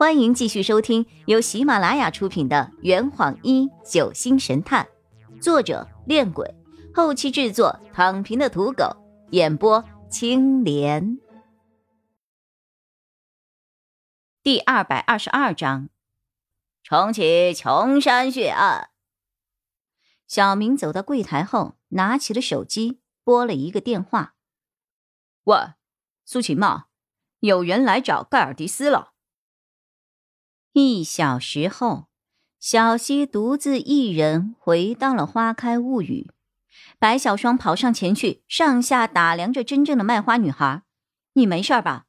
欢迎继续收听由喜马拉雅出品的《圆谎一九星神探》，作者：恋鬼，后期制作：躺平的土狗，演播：青莲。第二百二十二章，重启琼山血案。小明走到柜台后，拿起了手机，拨了一个电话：“喂，苏晴吗？有人来找盖尔迪斯了。”一小时后，小溪独自一人回到了花开物语。白小霜跑上前去，上下打量着真正的卖花女孩：“你没事吧？”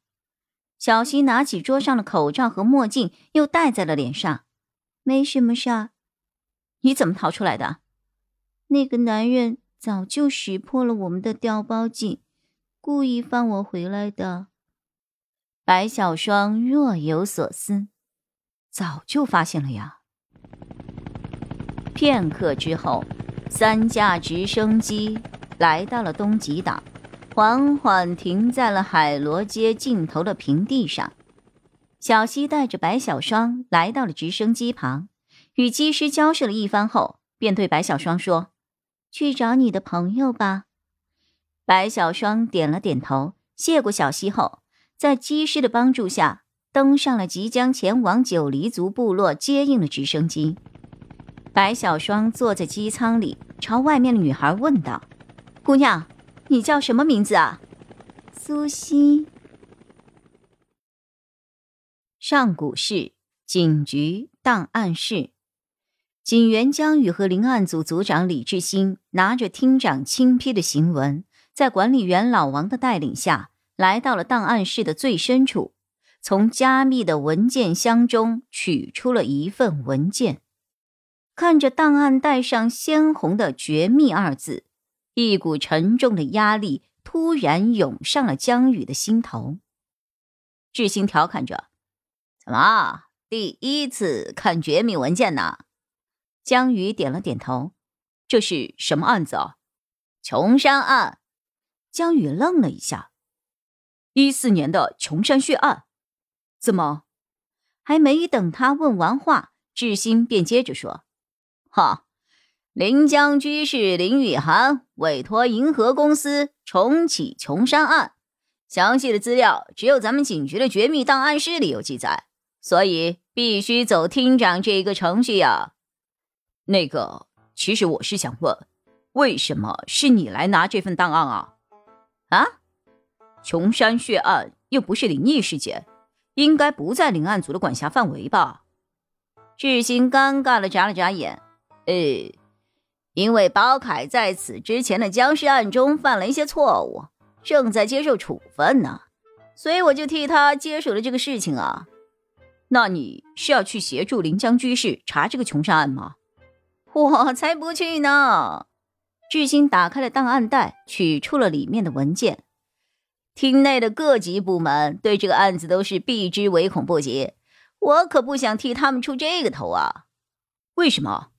小溪拿起桌上的口罩和墨镜，又戴在了脸上：“没什么事儿。”“你怎么逃出来的？”“那个男人早就识破了我们的调包计，故意放我回来的。”白小霜若有所思。早就发现了呀。片刻之后，三架直升机来到了东极岛，缓缓停在了海螺街尽头的平地上。小西带着白小霜来到了直升机旁，与机师交涉了一番后，便对白小霜说：“去找你的朋友吧。”白小霜点了点头，谢过小西后，在机师的帮助下。登上了即将前往九黎族部落接应的直升机，白小霜坐在机舱里，朝外面的女孩问道：“姑娘，你叫什么名字啊？”苏西。上古市警局档案室，警员江宇和林案组组长李志新拿着厅长亲批的行文，在管理员老王的带领下来到了档案室的最深处。从加密的文件箱中取出了一份文件，看着档案袋上鲜红的“绝密”二字，一股沉重的压力突然涌上了江宇的心头。志兴调侃着：“怎么，第一次看绝密文件呢？”江宇点了点头：“这是什么案子啊？”“琼山案。”江宇愣了一下，“一四年的琼山血案。”怎么？还没等他问完话，志新便接着说：“哈，临江居士林雨涵委托银河公司重启琼山案，详细的资料只有咱们警局的绝密档案室里有记载，所以必须走厅长这一个程序呀。那个，其实我是想问，为什么是你来拿这份档案啊？啊？琼山血案又不是灵异事件。”应该不在领案组的管辖范围吧？志新尴尬的眨了眨眼。呃，因为包凯在此之前的僵尸案中犯了一些错误，正在接受处分呢，所以我就替他接手了这个事情啊。那你是要去协助临江居士查这个穷杀案吗？我才不去呢！志新打开了档案袋，取出了里面的文件。厅内的各级部门对这个案子都是避之唯恐不及，我可不想替他们出这个头啊！为什么？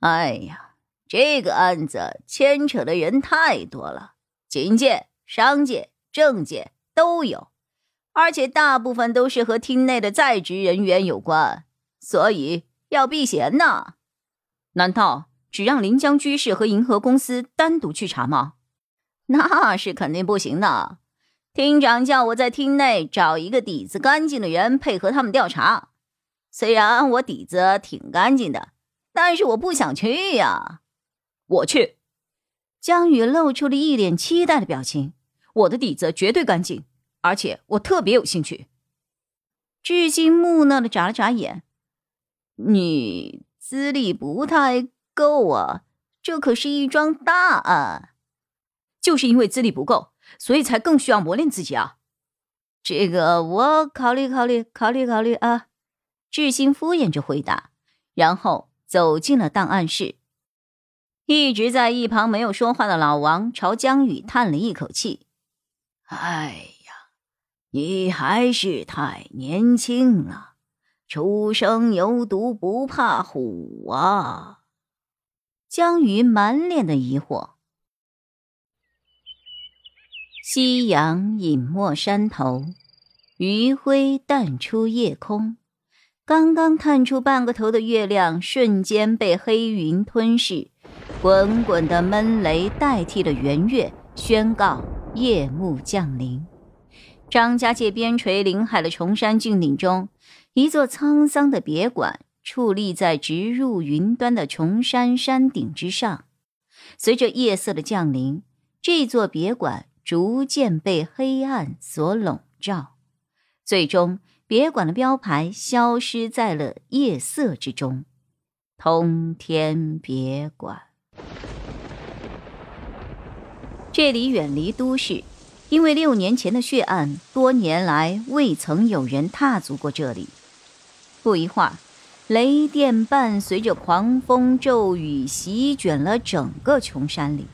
哎呀，这个案子牵扯的人太多了，警界、商界、政界都有，而且大部分都是和厅内的在职人员有关，所以要避嫌呐。难道只让临江居士和银河公司单独去查吗？那是肯定不行的。厅长叫我在厅内找一个底子干净的人配合他们调查。虽然我底子挺干净的，但是我不想去呀。我去。江宇露出了一脸期待的表情。我的底子绝对干净，而且我特别有兴趣。至今木讷的眨了眨眼。你资历不太够啊，这可是一桩大案。就是因为资历不够，所以才更需要磨练自己啊！这个我考虑考虑，考虑考虑啊！志新敷衍着回答，然后走进了档案室。一直在一旁没有说话的老王朝江宇叹了一口气：“哎呀，你还是太年轻了，初生牛犊不怕虎啊！”江宇满脸的疑惑。夕阳隐没山头，余晖淡出夜空，刚刚探出半个头的月亮瞬间被黑云吞噬，滚滚的闷雷代替了圆月，宣告夜幕降临。张家界边陲临海的崇山峻岭中，一座沧桑的别馆矗立在直入云端的崇山山顶之上。随着夜色的降临，这座别馆逐渐被黑暗所笼罩。最终，别馆的标牌消失在了夜色之中。通天别馆，这里远离都市，因为六年前的血案，多年来未曾有人踏足过这里。不一会儿，雷电伴随着狂风骤雨，席卷了整个琼山里。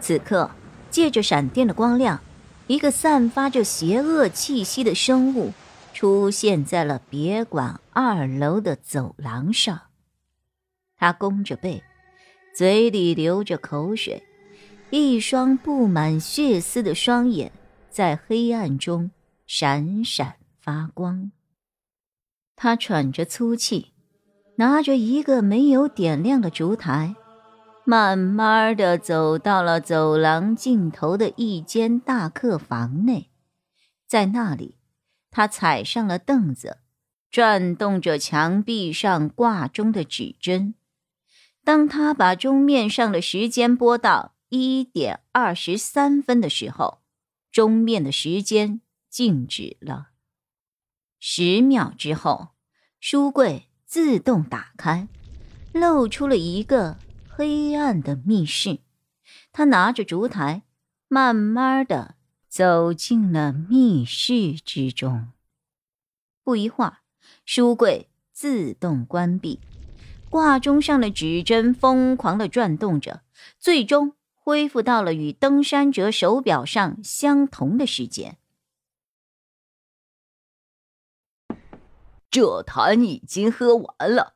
此刻，借着闪电的光亮。一个散发着邪恶气息的生物出现在了别馆二楼的走廊上。他弓着背，嘴里流着口水，一双布满血丝的双眼在黑暗中闪闪发光。他喘着粗气，拿着一个没有点亮的烛台。慢慢的走到了走廊尽头的一间大客房内，在那里，他踩上了凳子，转动着墙壁上挂钟的指针。当他把钟面上的时间拨到一点二十三分的时候，钟面的时间静止了。十秒之后，书柜自动打开，露出了一个。黑暗的密室，他拿着烛台，慢慢的走进了密室之中。不一会儿，书柜自动关闭，挂钟上的指针疯狂的转动着，最终恢复到了与登山者手表上相同的时间。这坛已经喝完了。